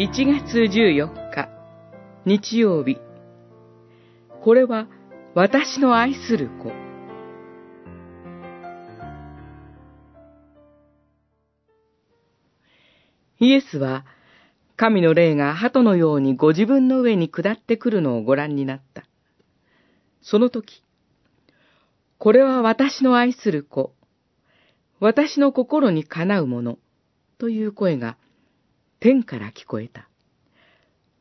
1月14日、日曜日。これは私の愛する子。イエスは、神の霊が鳩のようにご自分の上に下ってくるのをご覧になった。その時、これは私の愛する子、私の心にかなうもの、という声が天から聞こえた。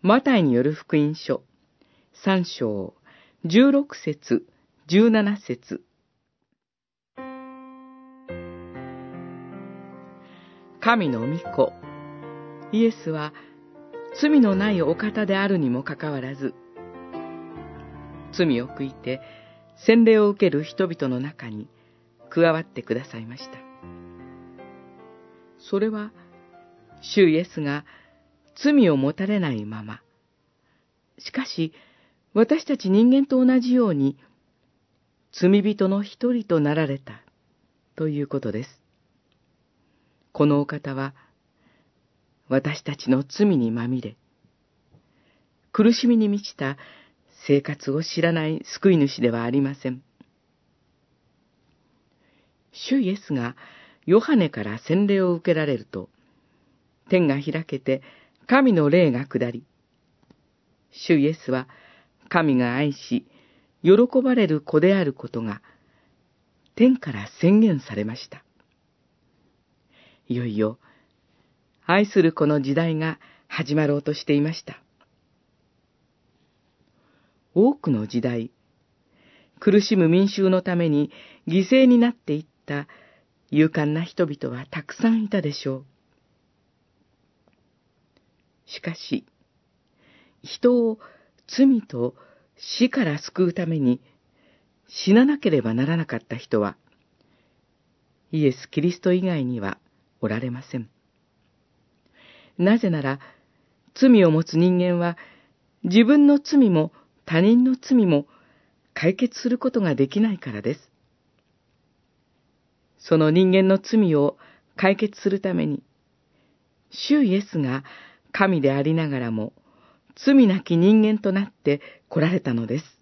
マタイによる福音書、三章、十六節、十七節。神の御子、イエスは罪のないお方であるにもかかわらず、罪を悔いて洗礼を受ける人々の中に加わってくださいました。それは、主イエスが罪を持たれないまま、しかし私たち人間と同じように罪人の一人となられたということです。このお方は私たちの罪にまみれ、苦しみに満ちた生活を知らない救い主ではありません。主イエスがヨハネから洗礼を受けられると、天が開けて神の霊が下り、主イエスは神が愛し、喜ばれる子であることが、天から宣言されました。いよいよ、愛する子の時代が始まろうとしていました。多くの時代、苦しむ民衆のために犠牲になっていった勇敢な人々はたくさんいたでしょう。しかし、人を罪と死から救うために死ななければならなかった人は、イエス・キリスト以外にはおられません。なぜなら、罪を持つ人間は自分の罪も他人の罪も解決することができないからです。その人間の罪を解決するために、主イエスが神でありながらも、罪なき人間となって来られたのです。